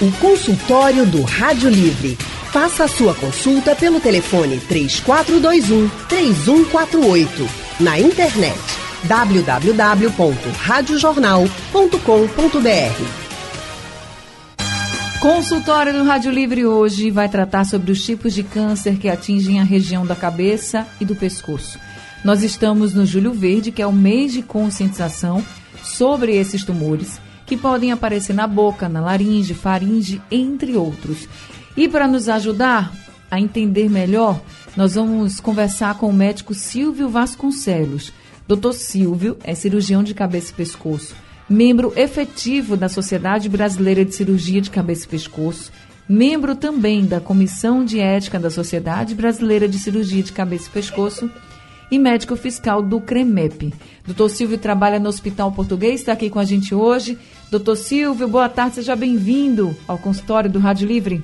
O consultório do Rádio Livre. Faça a sua consulta pelo telefone 3421 3148. Na internet www.radiojornal.com.br. Consultório do Rádio Livre hoje vai tratar sobre os tipos de câncer que atingem a região da cabeça e do pescoço. Nós estamos no Julho Verde, que é o mês de conscientização sobre esses tumores que podem aparecer na boca, na laringe, faringe, entre outros. E para nos ajudar a entender melhor, nós vamos conversar com o médico Silvio Vasconcelos. Dr. Silvio é cirurgião de cabeça e pescoço, membro efetivo da Sociedade Brasileira de Cirurgia de Cabeça e Pescoço, membro também da Comissão de Ética da Sociedade Brasileira de Cirurgia de Cabeça e Pescoço e médico fiscal do CREMEP. Doutor Silvio trabalha no Hospital Português, está aqui com a gente hoje. Doutor Silvio, boa tarde, seja bem-vindo ao consultório do Rádio Livre.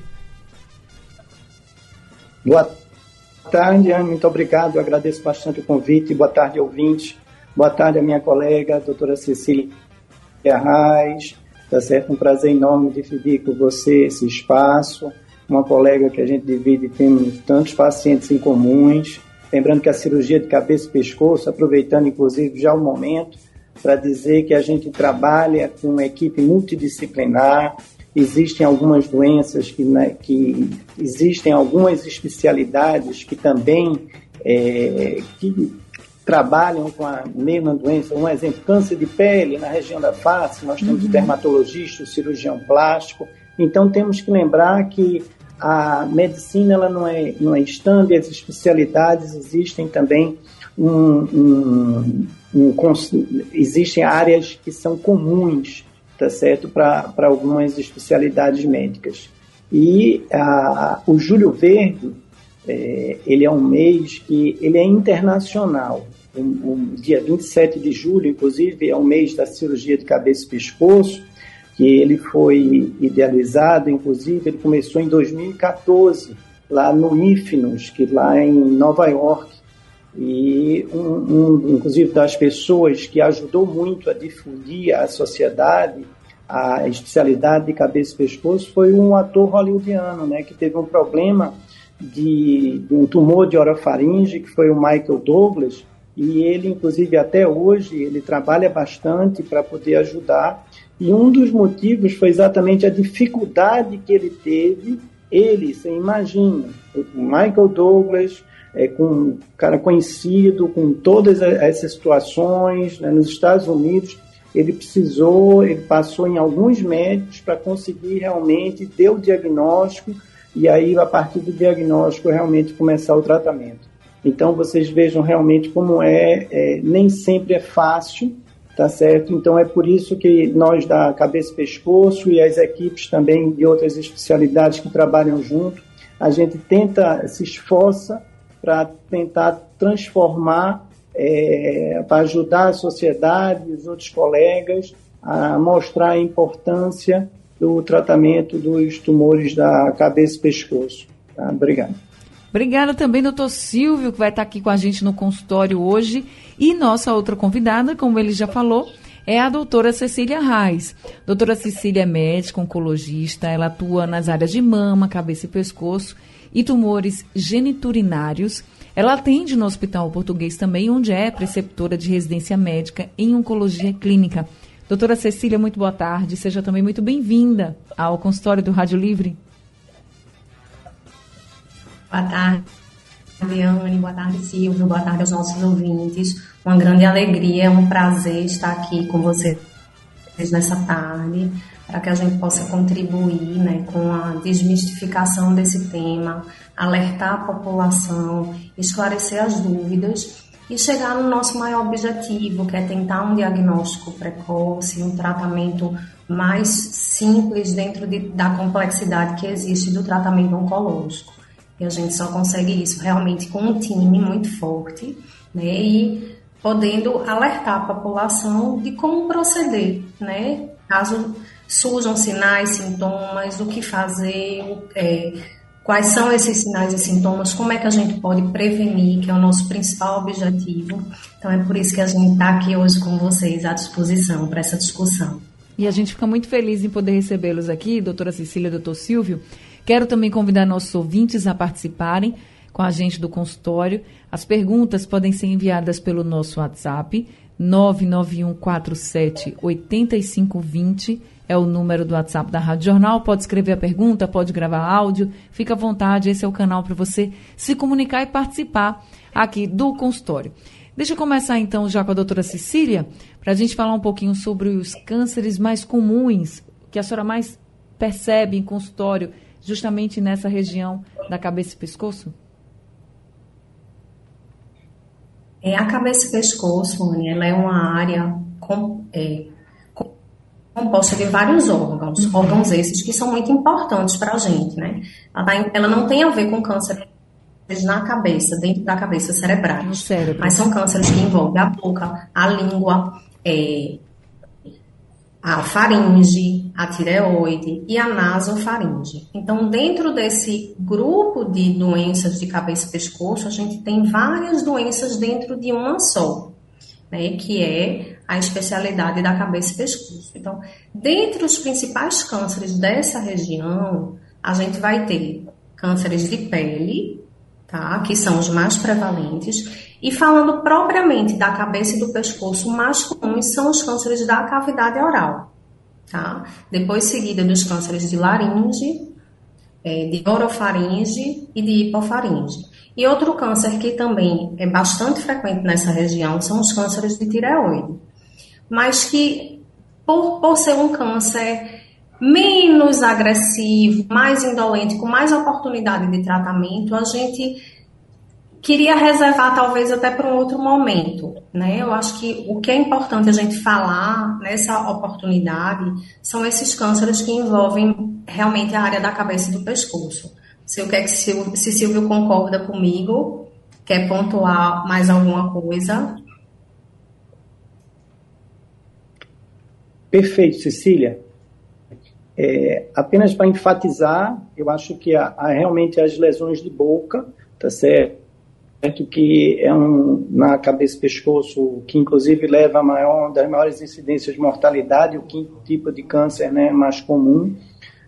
Boa tarde, muito obrigado, eu agradeço bastante o convite. Boa tarde, ouvinte. Boa tarde, a minha colega, doutora Cecília Arraes. Tá certo? Um prazer enorme dividir com você esse espaço. Uma colega que a gente divide, temos tantos pacientes em comuns Lembrando que a cirurgia de cabeça e pescoço, aproveitando inclusive já o momento, para dizer que a gente trabalha com uma equipe multidisciplinar, existem algumas doenças que, né, que existem algumas especialidades que também é, que trabalham com a mesma doença. Um exemplo, câncer de pele na região da face, nós temos uhum. o dermatologista, o cirurgião plástico. Então temos que lembrar que a medicina ela não é, não é stand, as especialidades existem também um, um, um, existem áreas que são comuns, tá certo, para algumas especialidades médicas. E a, o Júlio Verde, é, ele é um mês que ele é internacional. O, dia 27 de julho, inclusive, é o mês da cirurgia de cabeça e pescoço, que ele foi idealizado, inclusive, ele começou em 2014, lá no IFNUS, que lá em Nova York. E, um, um, inclusive, das pessoas que ajudou muito a difundir à sociedade a especialidade de cabeça e pescoço foi um ator hollywoodiano, né, que teve um problema de, de um tumor de orofaringe, que foi o Michael Douglas, e ele, inclusive, até hoje, ele trabalha bastante para poder ajudar e um dos motivos foi exatamente a dificuldade que ele teve. Ele, você imagina, o Michael Douglas, é, com um cara conhecido, com todas essas situações né, nos Estados Unidos, ele precisou, ele passou em alguns médicos para conseguir realmente ter o diagnóstico e aí, a partir do diagnóstico, realmente começar o tratamento. Então, vocês vejam realmente como é, é nem sempre é fácil, tá certo? Então é por isso que nós da Cabeça e Pescoço e as equipes também de outras especialidades que trabalham junto, a gente tenta, se esforça para tentar transformar, é, para ajudar a sociedade os outros colegas a mostrar a importância do tratamento dos tumores da cabeça e pescoço. Tá? Obrigado. Obrigada também, doutor Silvio, que vai estar aqui com a gente no consultório hoje. E nossa outra convidada, como ele já falou, é a doutora Cecília Reis. Doutora Cecília é médica, oncologista, ela atua nas áreas de mama, cabeça e pescoço e tumores geniturinários. Ela atende no Hospital Português também, onde é preceptora de residência médica em oncologia clínica. Doutora Cecília, muito boa tarde. Seja também muito bem-vinda ao consultório do Rádio Livre. Boa tarde, Anne. Boa tarde, Silvio. Boa tarde aos nossos ouvintes. Uma grande alegria, um prazer estar aqui com vocês nessa tarde, para que a gente possa contribuir né, com a desmistificação desse tema, alertar a população, esclarecer as dúvidas e chegar no nosso maior objetivo, que é tentar um diagnóstico precoce, um tratamento mais simples dentro de, da complexidade que existe do tratamento oncológico. E a gente só consegue isso realmente com um time muito forte, né? E podendo alertar a população de como proceder, né? Caso surjam sinais, sintomas, o que fazer, é, quais são esses sinais e sintomas, como é que a gente pode prevenir, que é o nosso principal objetivo. Então é por isso que a gente está aqui hoje com vocês à disposição para essa discussão. E a gente fica muito feliz em poder recebê-los aqui, doutora Cecília doutor Silvio. Quero também convidar nossos ouvintes a participarem com a gente do consultório. As perguntas podem ser enviadas pelo nosso WhatsApp, 99147 8520 é o número do WhatsApp da Rádio Jornal. Pode escrever a pergunta, pode gravar áudio, fica à vontade. Esse é o canal para você se comunicar e participar aqui do consultório. Deixa eu começar então já com a doutora Cecília, para a gente falar um pouquinho sobre os cânceres mais comuns, que a senhora mais percebe em consultório, justamente nessa região da cabeça e pescoço. É, a cabeça e pescoço, Anny, ela é uma área com, é, composta de vários órgãos, uhum. órgãos esses que são muito importantes para a gente, né? Ela, ela, não tem a ver com câncer na cabeça, dentro da cabeça cerebral, mas são cânceres que envolvem a boca, a língua, é, a faringe, a tireoide e a nasofaringe. Então, dentro desse grupo de doenças de cabeça e pescoço, a gente tem várias doenças dentro de uma só, né, que é a especialidade da cabeça e pescoço. Então, dentre os principais cânceres dessa região, a gente vai ter cânceres de pele, tá? Que são os mais prevalentes. E falando propriamente da cabeça e do pescoço, mais comuns são os cânceres da cavidade oral, tá? Depois seguida dos cânceres de laringe, é, de orofaringe e de hipofaringe. E outro câncer que também é bastante frequente nessa região são os cânceres de tireoide mas que, por, por ser um câncer menos agressivo, mais indolente, com mais oportunidade de tratamento, a gente queria reservar talvez até para um outro momento, né? Eu acho que o que é importante a gente falar nessa oportunidade são esses cânceres que envolvem realmente a área da cabeça e do pescoço. Se o que é que Silvio, se Silvio concorda comigo, quer pontuar mais alguma coisa? Perfeito, Cecília. É, apenas para enfatizar, eu acho que há, há, realmente as lesões de boca, tá certo? Que é um na cabeça e pescoço, que inclusive leva a maior das maiores incidências de mortalidade, o quinto tipo de câncer, né, mais comum,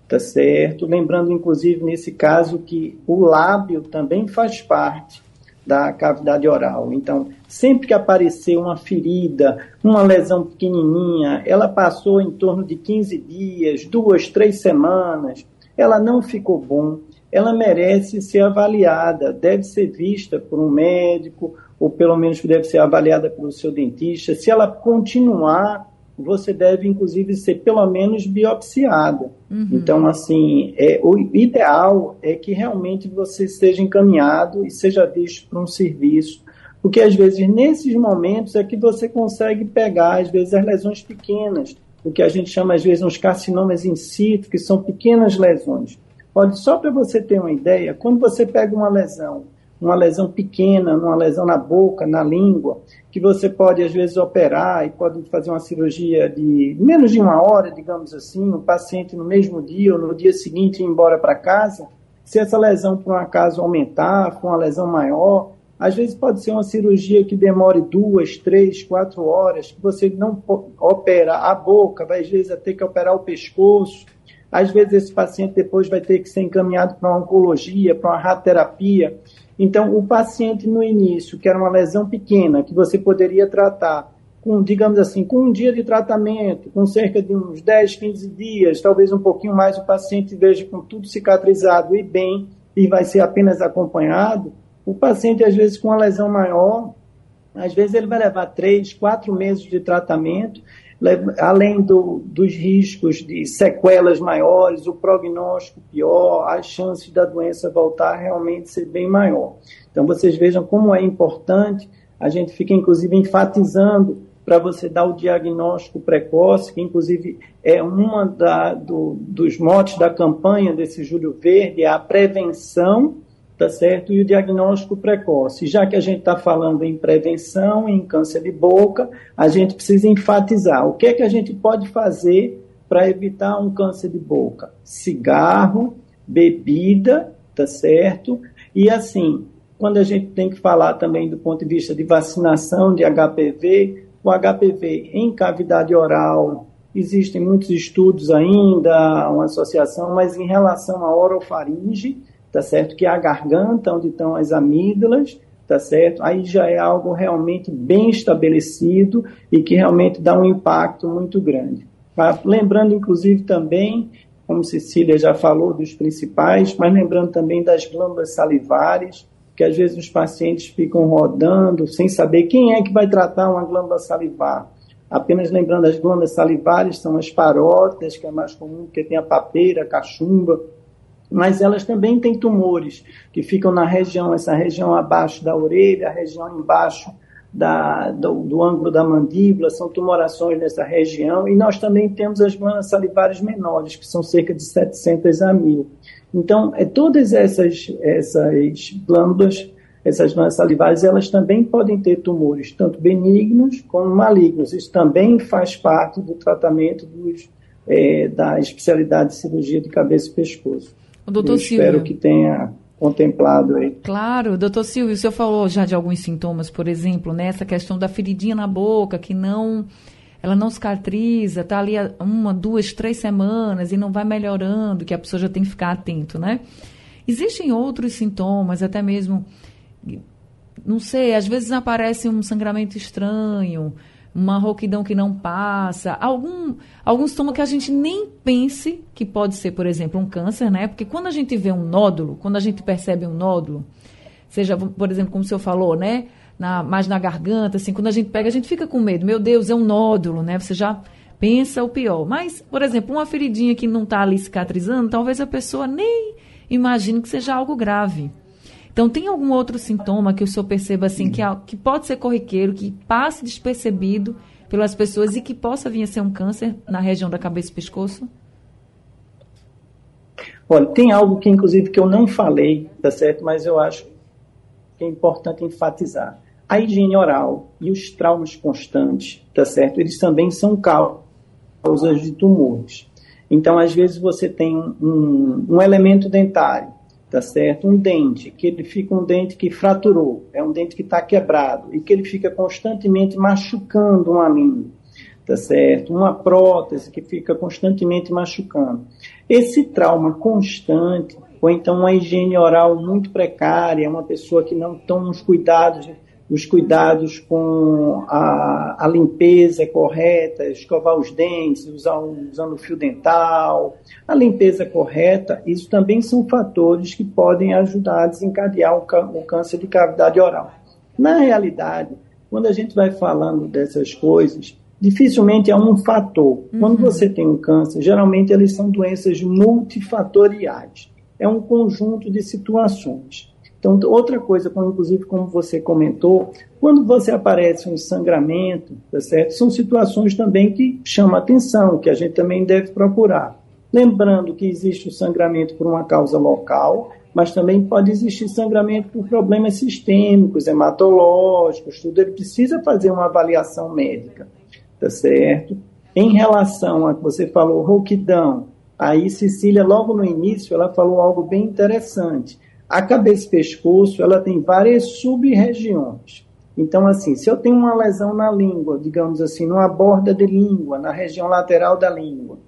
tá certo? Lembrando inclusive nesse caso que o lábio também faz parte da cavidade oral. Então, sempre que aparecer uma ferida, uma lesão pequenininha, ela passou em torno de 15 dias, duas, três semanas, ela não ficou bom, ela merece ser avaliada, deve ser vista por um médico, ou pelo menos deve ser avaliada pelo seu dentista. Se ela continuar você deve, inclusive, ser pelo menos biopsiada. Uhum. Então, assim, é, o ideal é que realmente você seja encaminhado e seja visto para um serviço, porque às vezes nesses momentos é que você consegue pegar, às vezes, as lesões pequenas, o que a gente chama, às vezes, uns carcinomas in situ, que são pequenas lesões. Pode, só para você ter uma ideia, quando você pega uma lesão uma lesão pequena, uma lesão na boca, na língua, que você pode às vezes operar e pode fazer uma cirurgia de menos de uma hora, digamos assim, o paciente no mesmo dia ou no dia seguinte ir embora para casa. Se essa lesão por um acaso aumentar, for uma lesão maior, às vezes pode ser uma cirurgia que demore duas, três, quatro horas, que você não opera a boca, vai às vezes ter que operar o pescoço. Às vezes esse paciente depois vai ter que ser encaminhado para uma oncologia, para uma radioterapia. Então, o paciente no início, que era uma lesão pequena, que você poderia tratar com, digamos assim, com um dia de tratamento, com cerca de uns 10, 15 dias, talvez um pouquinho mais, o paciente veja com tudo cicatrizado e bem, e vai ser apenas acompanhado. O paciente, às vezes, com uma lesão maior, às vezes ele vai levar três, quatro meses de tratamento além do, dos riscos de sequelas maiores, o prognóstico pior, as chances da doença voltar realmente ser bem maior. Então, vocês vejam como é importante, a gente fica inclusive enfatizando para você dar o diagnóstico precoce, que inclusive é uma do, dos motes da campanha desse Júlio Verde, é a prevenção tá certo? E o diagnóstico precoce. Já que a gente está falando em prevenção, em câncer de boca, a gente precisa enfatizar o que é que a gente pode fazer para evitar um câncer de boca. Cigarro, bebida, tá certo? E assim, quando a gente tem que falar também do ponto de vista de vacinação de HPV, o HPV em cavidade oral, existem muitos estudos ainda, uma associação, mas em relação à orofaringe, tá certo? Que é a garganta, onde estão as amígdalas, tá certo? Aí já é algo realmente bem estabelecido e que realmente dá um impacto muito grande. Tá? Lembrando, inclusive, também, como Cecília já falou, dos principais, mas lembrando também das glândulas salivares, que às vezes os pacientes ficam rodando sem saber quem é que vai tratar uma glândula salivar. Apenas lembrando, as glândulas salivares são as parótidas, que é mais comum, porque tem a papeira, a cachumba, mas elas também têm tumores que ficam na região, essa região abaixo da orelha, a região embaixo da, do, do, ângulo da mandíbula, são tumorações nessa região, e nós também temos as glândulas salivares menores, que são cerca de 700 a 1000. Então, é, todas essas, essas glândulas, essas glândulas salivares, elas também podem ter tumores, tanto benignos como malignos. Isso também faz parte do tratamento dos, é, da especialidade de cirurgia de cabeça e pescoço. O doutor Eu Silvio. espero que tenha contemplado aí. Claro, doutor Silvio, o senhor falou já de alguns sintomas, por exemplo, nessa né, questão da feridinha na boca, que não ela não cicatriza, está ali uma, duas, três semanas e não vai melhorando, que a pessoa já tem que ficar atento, né? Existem outros sintomas, até mesmo, não sei, às vezes aparece um sangramento estranho, uma rouquidão que não passa, algum, algum sintoma que a gente nem pense que pode ser, por exemplo, um câncer, né? Porque quando a gente vê um nódulo, quando a gente percebe um nódulo, seja, por exemplo, como o senhor falou, né? Na, mais na garganta, assim, quando a gente pega, a gente fica com medo. Meu Deus, é um nódulo, né? Você já pensa o pior. Mas, por exemplo, uma feridinha que não está ali cicatrizando, talvez a pessoa nem imagine que seja algo grave. Então, tem algum outro sintoma que o senhor perceba assim, que, que pode ser corriqueiro, que passe despercebido pelas pessoas e que possa vir a ser um câncer na região da cabeça e pescoço? Olha, tem algo que, inclusive, que eu não falei, tá certo? Mas eu acho que é importante enfatizar. A higiene oral e os traumas constantes, tá certo? Eles também são causas de tumores. Então, às vezes, você tem um, um elemento dentário tá certo? Um dente, que ele fica um dente que fraturou, é um dente que está quebrado e que ele fica constantemente machucando uma língua, tá certo? Uma prótese que fica constantemente machucando. Esse trauma constante, ou então uma higiene oral muito precária, uma pessoa que não toma os cuidados os cuidados com a, a, limpeza correta, escovar os dentes, usar, usando o fio dental, a limpeza correta, isso também são fatores que podem ajudar a desencadear o, o câncer de cavidade oral. Na realidade, quando a gente vai falando dessas coisas, dificilmente é um fator. Uhum. Quando você tem um câncer, geralmente eles são doenças multifatoriais. É um conjunto de situações. Então, outra coisa, inclusive como você comentou, quando você aparece um sangramento, tá certo? São situações também que chamam atenção, que a gente também deve procurar. Lembrando que existe o sangramento por uma causa local, mas também pode existir sangramento por problemas sistêmicos, hematológicos, tudo. Ele precisa fazer uma avaliação médica, tá certo? Em relação a que você falou, rouquidão, aí Cecília, logo no início, ela falou algo bem interessante a cabeça e pescoço, ela tem várias sub-regiões. Então, assim, se eu tenho uma lesão na língua, digamos assim, numa borda de língua, na região lateral da língua,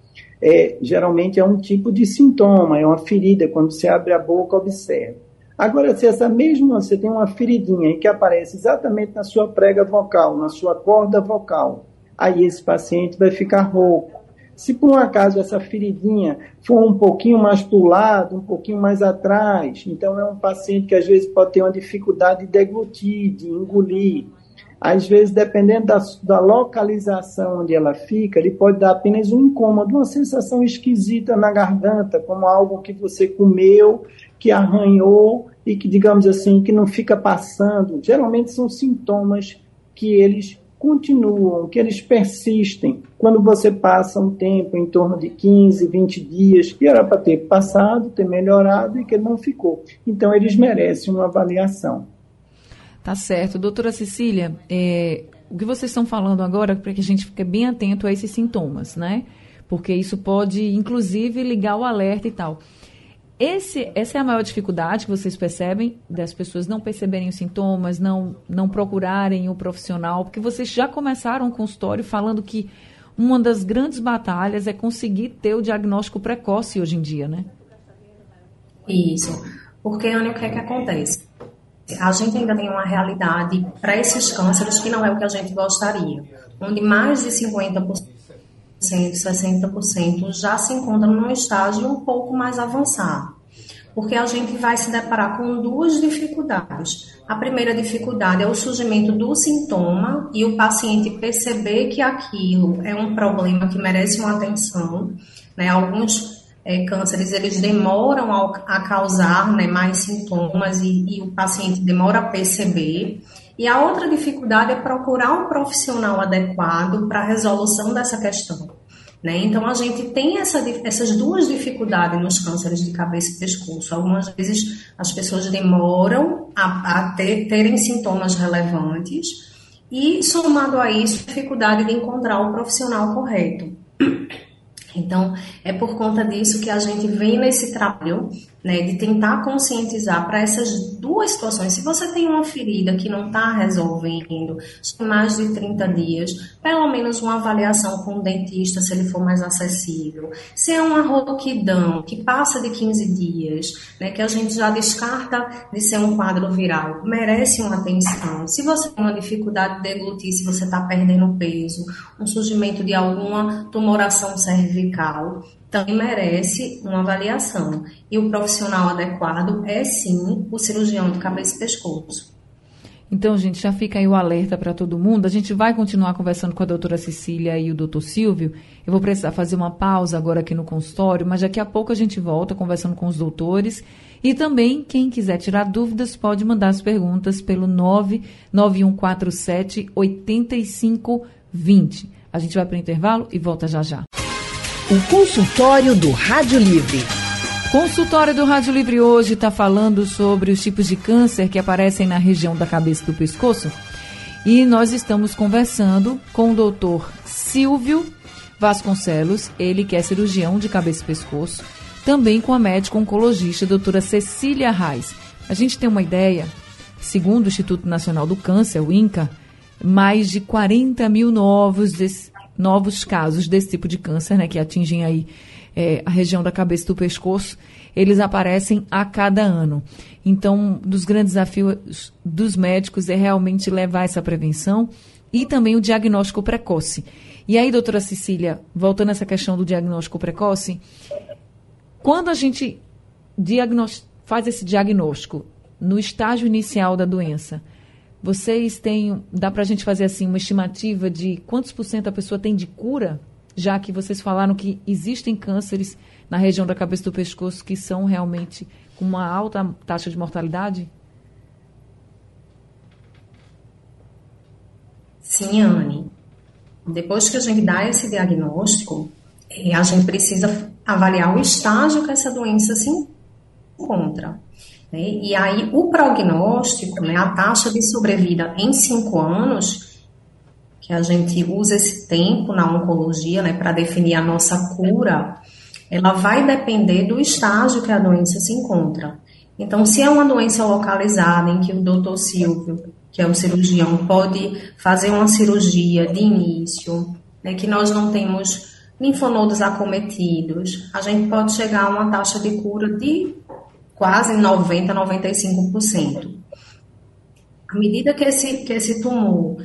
é, geralmente é um tipo de sintoma, é uma ferida, quando você abre a boca, observa. Agora, se essa mesma, você tem uma feridinha que aparece exatamente na sua prega vocal, na sua corda vocal, aí esse paciente vai ficar rouco, se por um acaso essa feridinha for um pouquinho mais para o lado, um pouquinho mais atrás, então é um paciente que às vezes pode ter uma dificuldade de deglutir, de engolir. Às vezes, dependendo da, da localização onde ela fica, ele pode dar apenas um incômodo, uma sensação esquisita na garganta, como algo que você comeu, que arranhou e que, digamos assim, que não fica passando. Geralmente são sintomas que eles continuam, que eles persistem. Quando você passa um tempo em torno de 15, 20 dias, que era para ter passado, ter melhorado e que não ficou. Então, eles merecem uma avaliação. Tá certo. Doutora Cecília, é, o que vocês estão falando agora, para que a gente fique bem atento a esses sintomas, né? Porque isso pode, inclusive, ligar o alerta e tal. Esse, essa é a maior dificuldade que vocês percebem das pessoas não perceberem os sintomas, não, não procurarem o profissional, porque vocês já começaram o consultório falando que uma das grandes batalhas é conseguir ter o diagnóstico precoce hoje em dia, né? Isso. Porque, Ana, o que é que acontece? A gente ainda tem uma realidade para esses cânceres que não é o que a gente gostaria, onde mais de 50%, 60% já se encontram num estágio um pouco mais avançado porque a gente vai se deparar com duas dificuldades. A primeira dificuldade é o surgimento do sintoma e o paciente perceber que aquilo é um problema que merece uma atenção. Né? Alguns é, cânceres eles demoram a, a causar né, mais sintomas e, e o paciente demora a perceber. E a outra dificuldade é procurar um profissional adequado para a resolução dessa questão. Né? Então, a gente tem essa, essas duas dificuldades nos cânceres de cabeça e pescoço. Algumas vezes as pessoas demoram a, a ter, terem sintomas relevantes, e somado a isso, dificuldade de encontrar o profissional correto. Então, é por conta disso que a gente vem nesse trabalho né, de tentar conscientizar para essas duas situações. Se você tem uma ferida que não está resolvendo, mais de 30 dias, pelo menos uma avaliação com o dentista, se ele for mais acessível. Se é uma roquidão que passa de 15 dias, né, que a gente já descarta de ser um quadro viral, merece uma atenção. Se você tem uma dificuldade de deglutir, se você está perdendo peso, um surgimento de alguma tumoração cervical, também merece uma avaliação. E o profissional adequado é sim o cirurgião de cabeça e pescoço. Então, gente, já fica aí o alerta para todo mundo. A gente vai continuar conversando com a doutora Cecília e o doutor Silvio. Eu vou precisar fazer uma pausa agora aqui no consultório, mas daqui a pouco a gente volta conversando com os doutores. E também, quem quiser tirar dúvidas, pode mandar as perguntas pelo 99147 8520. A gente vai para o intervalo e volta já já. O consultório do Rádio Livre. Consultório do Rádio Livre hoje está falando sobre os tipos de câncer que aparecem na região da cabeça do pescoço. E nós estamos conversando com o doutor Silvio Vasconcelos, ele que é cirurgião de cabeça e pescoço, também com a médica oncologista doutora Cecília Reis. A gente tem uma ideia, segundo o Instituto Nacional do Câncer, o INCA, mais de 40 mil novos novos casos desse tipo de câncer, né, que atingem aí é, a região da cabeça do pescoço, eles aparecem a cada ano. Então, um dos grandes desafios dos médicos é realmente levar essa prevenção e também o diagnóstico precoce. E aí, doutora Cecília, voltando a essa questão do diagnóstico precoce, quando a gente faz esse diagnóstico no estágio inicial da doença, vocês têm, dá para a gente fazer assim uma estimativa de quantos por cento a pessoa tem de cura, já que vocês falaram que existem cânceres na região da cabeça do pescoço que são realmente com uma alta taxa de mortalidade? Sim, Anne. Depois que a gente dá esse diagnóstico, eh, a gente precisa avaliar o estágio que essa doença se encontra. Né? E aí, o prognóstico, né, a taxa de sobrevida em cinco anos, que a gente usa esse tempo na oncologia né, para definir a nossa cura, ela vai depender do estágio que a doença se encontra. Então, se é uma doença localizada em que o doutor Silvio, que é o cirurgião, pode fazer uma cirurgia de início, né, que nós não temos linfonodos acometidos, a gente pode chegar a uma taxa de cura de quase 90%, 95%. À medida que esse, que esse tumor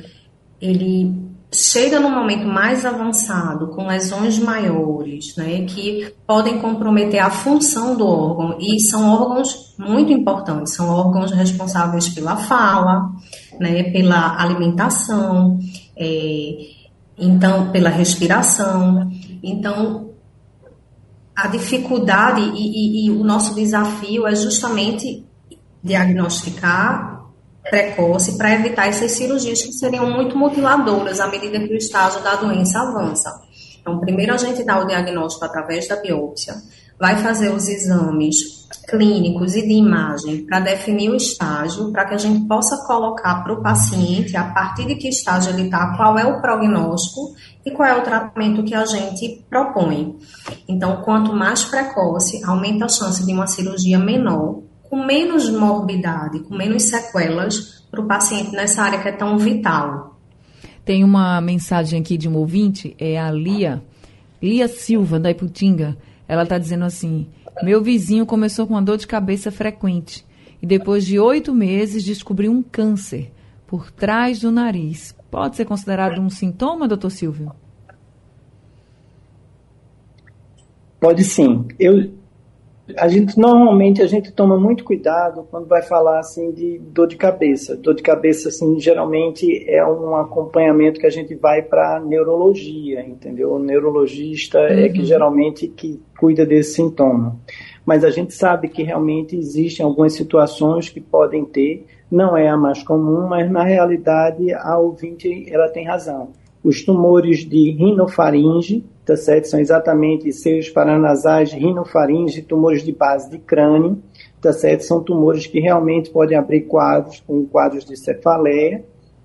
ele chega no momento mais avançado, com lesões maiores, né, que podem comprometer a função do órgão, e são órgãos muito importantes, são órgãos responsáveis pela fala, né, pela alimentação, é, então pela respiração. Então, a dificuldade e, e, e o nosso desafio é justamente diagnosticar precoce para evitar essas cirurgias que seriam muito mutiladoras à medida que o estágio da doença avança. Então, primeiro a gente dá o diagnóstico através da biópsia, vai fazer os exames clínicos e de imagem para definir o estágio, para que a gente possa colocar para o paciente, a partir de que estágio ele está, qual é o prognóstico e qual é o tratamento que a gente propõe. Então, quanto mais precoce, aumenta a chance de uma cirurgia menor, com menos morbidade, com menos sequelas para o paciente nessa área que é tão vital. Tem uma mensagem aqui de um ouvinte, é a Lia, Lia Silva, da Iputinga. Ela está dizendo assim: Meu vizinho começou com uma dor de cabeça frequente e depois de oito meses descobriu um câncer por trás do nariz. Pode ser considerado um sintoma, doutor Silvio? Pode sim. Eu, a gente normalmente a gente toma muito cuidado quando vai falar assim de dor de cabeça. Dor de cabeça assim geralmente é um acompanhamento que a gente vai para neurologia, entendeu? O neurologista uhum. é que uhum. geralmente que cuida desse sintoma. Mas a gente sabe que realmente existem algumas situações que podem ter, não é a mais comum, mas na realidade a ouvinte ela tem razão. Os tumores de rinofaringe tá certo? São exatamente seios paranasais, rinofaringe, tumores de base de crânio, tá certo? São tumores que realmente podem abrir quadros com quadros de cefaleia,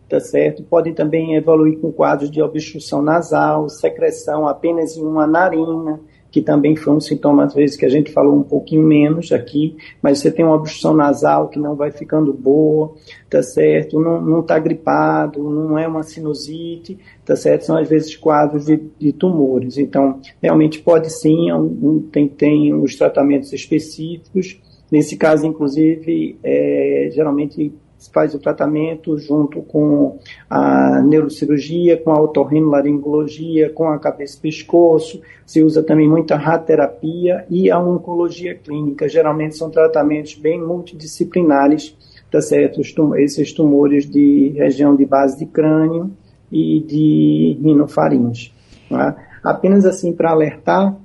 tá certo? Podem também evoluir com quadros de obstrução nasal, secreção apenas em uma narina, que também foi um sintoma, às vezes, que a gente falou um pouquinho menos aqui, mas você tem uma obstrução nasal que não vai ficando boa, tá certo? Não está gripado, não é uma sinusite, tá certo? São, às vezes, quadros de, de tumores. Então, realmente pode sim, um, tem, tem os tratamentos específicos. Nesse caso, inclusive, é, geralmente faz o tratamento junto com a neurocirurgia, com a otorrinolaringologia, com a cabeça-pescoço, se usa também muita radioterapia e a oncologia clínica. Geralmente são tratamentos bem multidisciplinares, tá certo? Esses tumores de região de base de crânio e de rinofaringe. Tá? Apenas assim para alertar,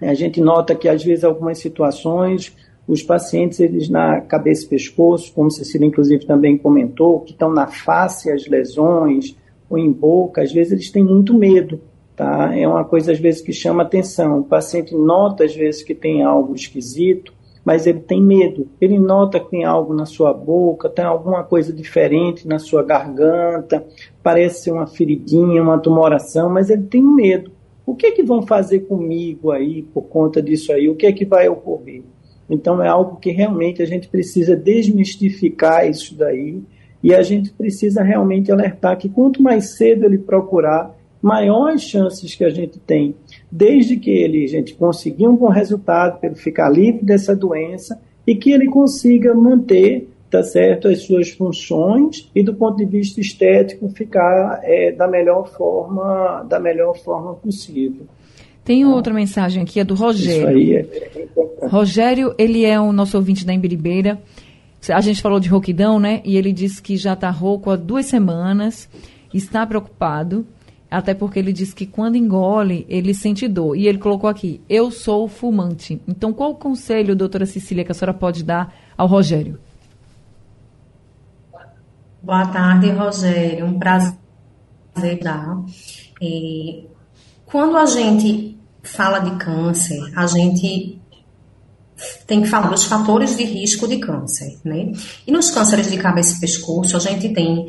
a gente nota que às vezes algumas situações os pacientes, eles na cabeça e pescoço, como Cecília inclusive também comentou, que estão na face as lesões ou em boca, às vezes eles têm muito medo, tá? É uma coisa às vezes que chama atenção. O paciente nota às vezes que tem algo esquisito, mas ele tem medo. Ele nota que tem algo na sua boca, tem alguma coisa diferente na sua garganta, parece ser uma feridinha, uma tumoração, mas ele tem medo. O que é que vão fazer comigo aí por conta disso aí? O que é que vai ocorrer? Então é algo que realmente a gente precisa desmistificar isso daí e a gente precisa realmente alertar que quanto mais cedo ele procurar, maiores chances que a gente tem, desde que ele, gente conseguir um bom resultado, para ele ficar livre dessa doença e que ele consiga manter, tá certo, as suas funções e do ponto de vista estético ficar é, da melhor forma, da melhor forma possível. Tem outra mensagem aqui, é do Rogério. Isso aí é Rogério, ele é o nosso ouvinte da Embiribeira. A gente falou de rouquidão, né? E ele disse que já está rouco há duas semanas, está preocupado, até porque ele disse que quando engole, ele sente dor. E ele colocou aqui, eu sou fumante. Então, qual o conselho, doutora Cecília, que a senhora pode dar ao Rogério? Boa tarde, Rogério. Um prazer dar. É, quando a gente fala de câncer, a gente tem que falar dos fatores de risco de câncer, né? E nos cânceres de cabeça e pescoço, a gente tem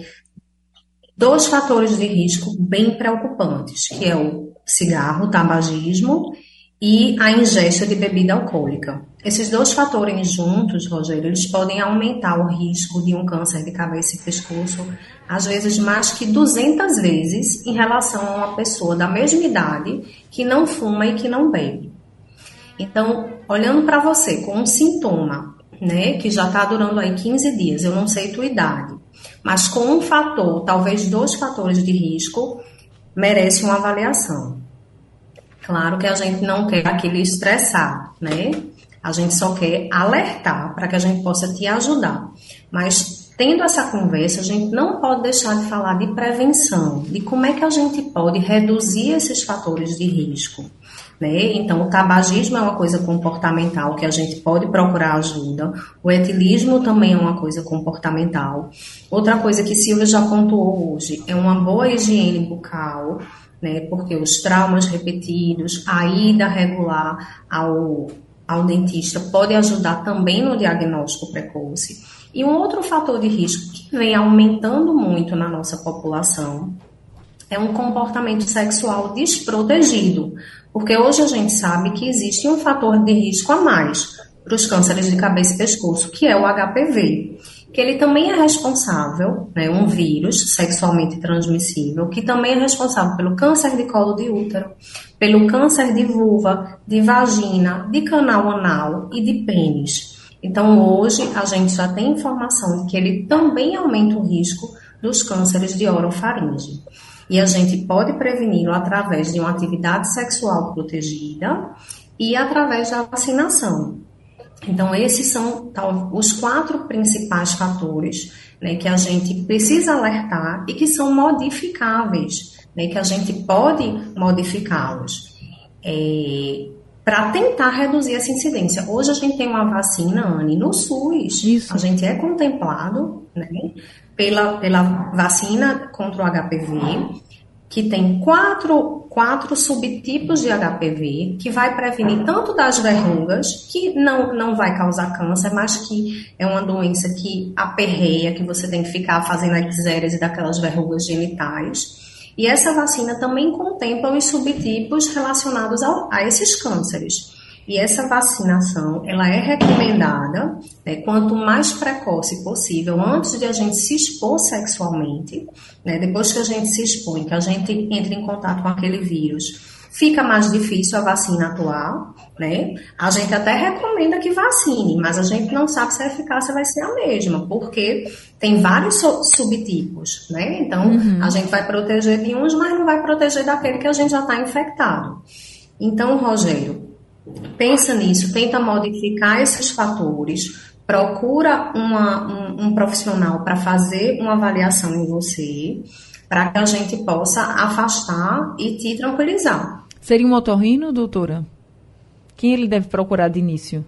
dois fatores de risco bem preocupantes, que é o cigarro, o tabagismo e a ingesta de bebida alcoólica. Esses dois fatores juntos, Rogério, eles podem aumentar o risco de um câncer de cabeça e pescoço, às vezes mais que 200 vezes em relação a uma pessoa da mesma idade que não fuma e que não bebe. Então, olhando para você com um sintoma, né, que já está durando aí 15 dias, eu não sei tua idade, mas com um fator, talvez dois fatores de risco, merece uma avaliação. Claro que a gente não quer aquele estressar, né? A gente só quer alertar para que a gente possa te ajudar. Mas tendo essa conversa, a gente não pode deixar de falar de prevenção, de como é que a gente pode reduzir esses fatores de risco. Né? Então, o tabagismo é uma coisa comportamental que a gente pode procurar ajuda. O etilismo também é uma coisa comportamental. Outra coisa que Silvia já pontuou hoje é uma boa higiene bucal né? Porque os traumas repetidos, a ida regular ao, ao dentista pode ajudar também no diagnóstico precoce. E um outro fator de risco que vem aumentando muito na nossa população é um comportamento sexual desprotegido, porque hoje a gente sabe que existe um fator de risco a mais para os cânceres de cabeça e pescoço, que é o HPV que ele também é responsável, né, um vírus sexualmente transmissível, que também é responsável pelo câncer de colo de útero, pelo câncer de vulva, de vagina, de canal anal e de pênis. Então, hoje, a gente já tem informação de que ele também aumenta o risco dos cânceres de orofaringe. E a gente pode preveni-lo através de uma atividade sexual protegida e através da vacinação. Então, esses são os quatro principais fatores né, que a gente precisa alertar e que são modificáveis, né, que a gente pode modificá-los é, para tentar reduzir essa incidência. Hoje a gente tem uma vacina, Anne, no SUS. Isso. A gente é contemplado né, pela, pela vacina contra o HPV que tem quatro, quatro subtipos de HPV, que vai prevenir tanto das verrugas, que não, não vai causar câncer, mas que é uma doença que aperreia, que você tem que ficar fazendo a exérese daquelas verrugas genitais. E essa vacina também contempla os subtipos relacionados ao, a esses cânceres. E essa vacinação, ela é recomendada né, quanto mais precoce possível, antes de a gente se expor sexualmente, né, depois que a gente se expõe, que a gente entra em contato com aquele vírus, fica mais difícil a vacina atuar, né? A gente até recomenda que vacine, mas a gente não sabe se a eficácia vai ser a mesma, porque tem vários subtipos, né? Então, uhum. a gente vai proteger de uns, mas não vai proteger daquele que a gente já está infectado. Então, Rogério, pensa nisso, tenta modificar esses fatores, procura uma, um, um profissional para fazer uma avaliação em você, para que a gente possa afastar e te tranquilizar. Seria um otorrino, doutora? Quem ele deve procurar de início?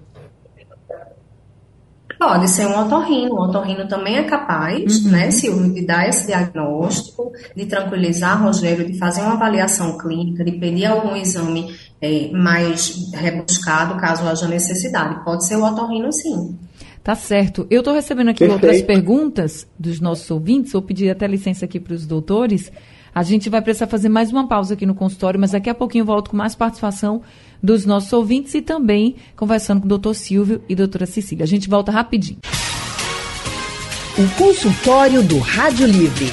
Pode ser um otorrino. O otorrino também é capaz, uhum. né, Silvio, de dar esse diagnóstico, de tranquilizar Rogério, de fazer uma avaliação clínica, de pedir algum exame é, mais rebuscado, caso haja necessidade. Pode ser o otorrino, sim. Tá certo. Eu estou recebendo aqui Perfeito. outras perguntas dos nossos ouvintes. Vou pedir até licença aqui para os doutores. A gente vai precisar fazer mais uma pausa aqui no consultório, mas daqui a pouquinho eu volto com mais participação dos nossos ouvintes e também conversando com o doutor Silvio e doutora Cecília. A gente volta rapidinho. O consultório do Rádio Livre.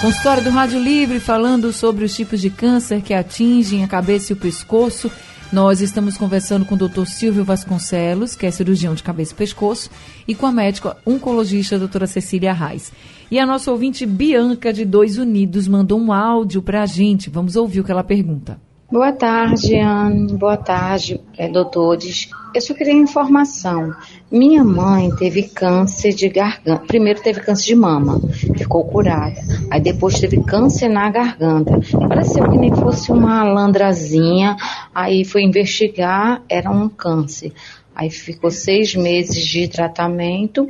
Consultório do Rádio Livre falando sobre os tipos de câncer que atingem a cabeça e o pescoço. Nós estamos conversando com o Dr. Silvio Vasconcelos, que é cirurgião de cabeça e pescoço, e com a médica oncologista a doutora Cecília Reis. E a nossa ouvinte Bianca, de Dois Unidos, mandou um áudio para a gente. Vamos ouvir o que ela pergunta. Boa tarde, Anne. Boa tarde, é, doutores. Eu só queria informação. Minha mãe teve câncer de garganta. Primeiro teve câncer de mama, ficou curada. Aí depois teve câncer na garganta. Pareceu que nem fosse uma landrazinha. Aí foi investigar, era um câncer. Aí ficou seis meses de tratamento.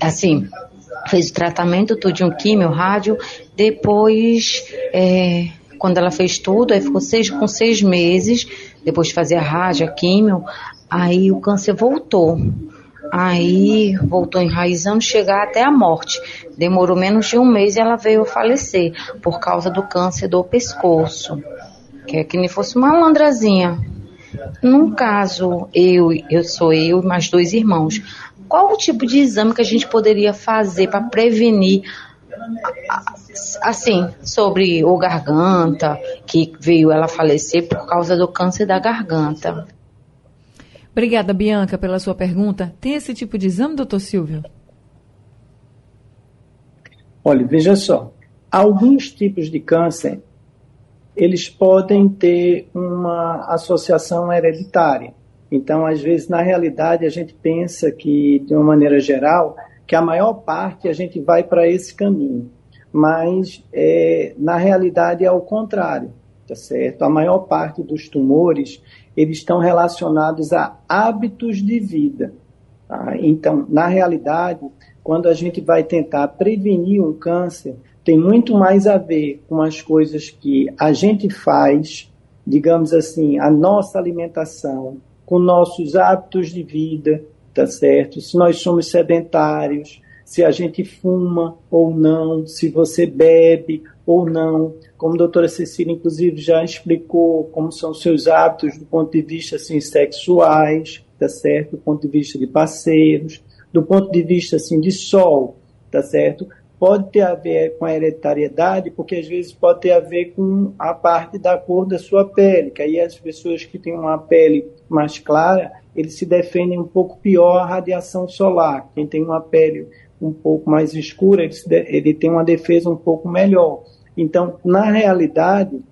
Assim, fez o tratamento, tudo um químio, rádio. Depois. É, quando ela fez tudo, aí ficou seis, com seis meses, depois de fazer a rádio, a químio, aí o câncer voltou. Aí voltou enraizando, chegar até a morte. Demorou menos de um mês e ela veio falecer por causa do câncer do pescoço. Que é que nem fosse uma landrazinha. Num caso, eu, eu sou eu e mais dois irmãos. Qual o tipo de exame que a gente poderia fazer para prevenir assim, sobre o garganta, que veio ela falecer por causa do câncer da garganta. Obrigada, Bianca, pela sua pergunta. Tem esse tipo de exame, doutor Silvio? Olha, veja só. Alguns tipos de câncer, eles podem ter uma associação hereditária. Então, às vezes, na realidade, a gente pensa que, de uma maneira geral, que a maior parte a gente vai para esse caminho mas é, na realidade é o contrário, tá certo? A maior parte dos tumores eles estão relacionados a hábitos de vida. Tá? Então, na realidade, quando a gente vai tentar prevenir um câncer, tem muito mais a ver com as coisas que a gente faz, digamos assim, a nossa alimentação, com nossos hábitos de vida, tá certo? Se nós somos sedentários, se a gente fuma ou não, se você bebe ou não. Como a doutora Cecília, inclusive, já explicou como são seus hábitos do ponto de vista assim, sexuais, tá certo? Do ponto de vista de parceiros, do ponto de vista assim de sol, tá certo? Pode ter a ver com a hereditariedade, porque às vezes pode ter a ver com a parte da cor da sua pele, que aí as pessoas que têm uma pele mais clara, eles se defendem um pouco pior à radiação solar. Quem tem uma pele um pouco mais escura, ele, ele tem uma defesa um pouco melhor. Então, na realidade,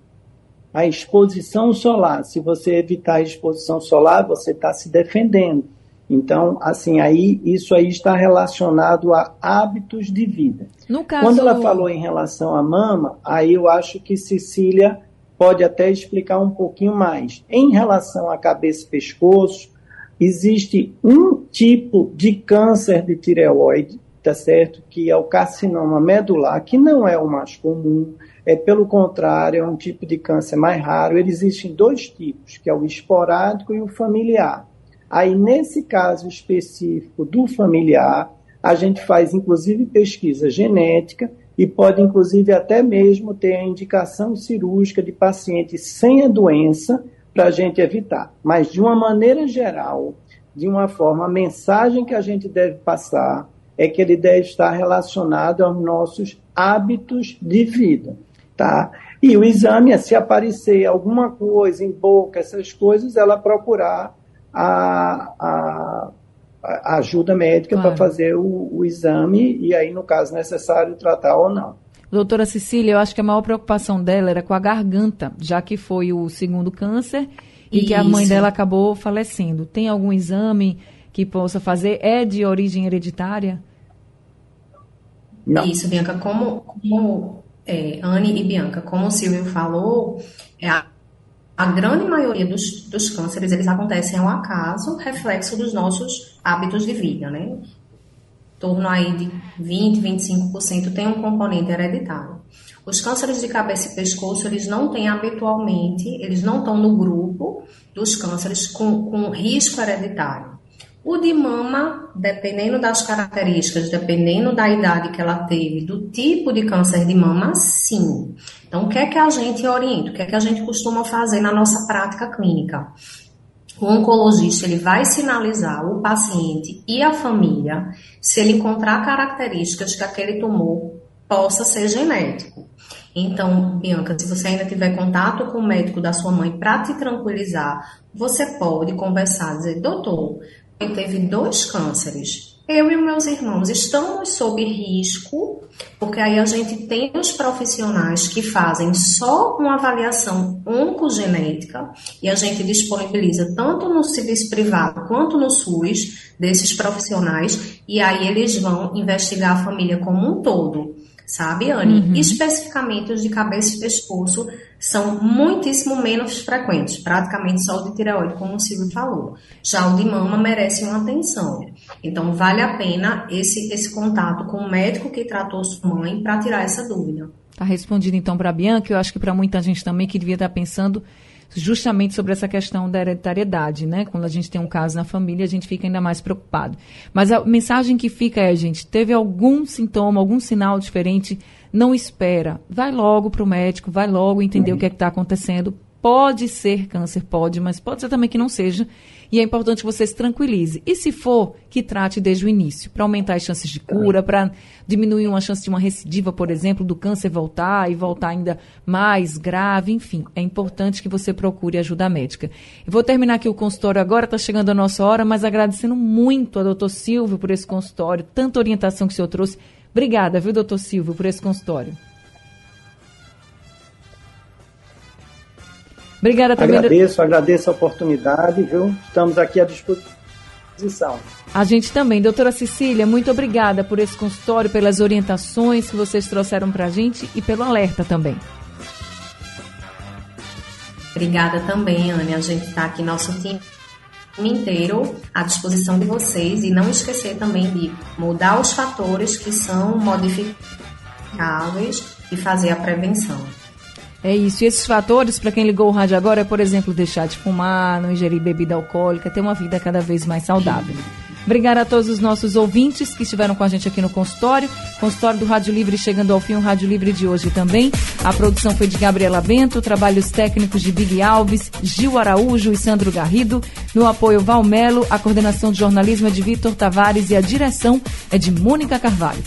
a exposição solar, se você evitar a exposição solar, você está se defendendo. Então, assim, aí isso aí está relacionado a hábitos de vida. Caso... Quando ela falou em relação à mama, aí eu acho que Cecília pode até explicar um pouquinho mais. Em relação à cabeça e pescoço, existe um tipo de câncer de tireoide, tá certo? Que é o carcinoma medular, que não é o mais comum, é pelo contrário, é um tipo de câncer mais raro. Existem dois tipos, que é o esporádico e o familiar. Aí, nesse caso específico do familiar, a gente faz inclusive pesquisa genética e pode inclusive até mesmo ter a indicação cirúrgica de pacientes sem a doença para a gente evitar. Mas de uma maneira geral, de uma forma, a mensagem que a gente deve passar é que ele deve estar relacionado aos nossos hábitos de vida, tá? E o exame é se aparecer alguma coisa em boca, essas coisas, ela procurar a, a, a ajuda médica claro. para fazer o, o exame e aí, no caso necessário, tratar ou não. Doutora Cecília, eu acho que a maior preocupação dela era com a garganta, já que foi o segundo câncer e Isso. que a mãe dela acabou falecendo. Tem algum exame que possa fazer? É de origem hereditária? Não. Isso, Bianca, como, como é, Anne e Bianca, como o Silvio falou, é a a grande maioria dos, dos cânceres, eles acontecem ao acaso, reflexo dos nossos hábitos de vida, né? Torno aí de 20, 25% tem um componente hereditário. Os cânceres de cabeça e pescoço, eles não têm habitualmente, eles não estão no grupo dos cânceres com, com risco hereditário. O de mama, dependendo das características, dependendo da idade que ela teve, do tipo de câncer de mama, sim. Então, o que é que a gente orienta? O que é que a gente costuma fazer na nossa prática clínica? O oncologista ele vai sinalizar o paciente e a família se ele encontrar características que aquele tumor possa ser genético. Então, Bianca, se você ainda tiver contato com o médico da sua mãe para te tranquilizar, você pode conversar, dizer, doutor, teve dois cânceres. Eu e meus irmãos estamos sob risco, porque aí a gente tem os profissionais que fazem só uma avaliação oncogenética e a gente disponibiliza tanto no serviço privado quanto no SUS desses profissionais e aí eles vão investigar a família como um todo sabe, Anne? Uhum. Especificamente os de cabeça e pescoço são muitíssimo menos frequentes, praticamente só o de tireoide, como o Silvio falou. Já o de mama merece uma atenção. Então, vale a pena esse, esse contato com o médico que tratou sua mãe para tirar essa dúvida. Está respondido então para a Bianca, eu acho que para muita gente também que devia estar pensando justamente sobre essa questão da hereditariedade, né? Quando a gente tem um caso na família, a gente fica ainda mais preocupado. Mas a mensagem que fica é, gente, teve algum sintoma, algum sinal diferente, não espera. Vai logo para o médico, vai logo entender o que é está acontecendo. Pode ser câncer, pode, mas pode ser também que não seja. E é importante que você se tranquilize. E se for, que trate desde o início, para aumentar as chances de cura, para diminuir uma chance de uma recidiva, por exemplo, do câncer voltar e voltar ainda mais grave, enfim. É importante que você procure ajuda médica. Eu vou terminar aqui o consultório agora, está chegando a nossa hora, mas agradecendo muito ao doutor Silvio por esse consultório, tanta orientação que o senhor trouxe. Obrigada, viu, doutor Silvio, por esse consultório. Obrigada também. Agradeço, agradeço a oportunidade, viu? Estamos aqui à disposição. A gente também. Doutora Cecília, muito obrigada por esse consultório, pelas orientações que vocês trouxeram para a gente e pelo alerta também. Obrigada também, Anne. A gente está aqui, nosso time inteiro à disposição de vocês e não esquecer também de mudar os fatores que são modificáveis e fazer a prevenção. É isso. E esses fatores, para quem ligou o rádio agora, é, por exemplo, deixar de fumar, não ingerir bebida alcoólica, ter uma vida cada vez mais saudável. Obrigada a todos os nossos ouvintes que estiveram com a gente aqui no consultório. Consultório do Rádio Livre chegando ao fim, o Rádio Livre de hoje também. A produção foi de Gabriela Bento, trabalhos técnicos de Big Alves, Gil Araújo e Sandro Garrido. No apoio Valmelo, a coordenação de jornalismo é de Vitor Tavares e a direção é de Mônica Carvalho.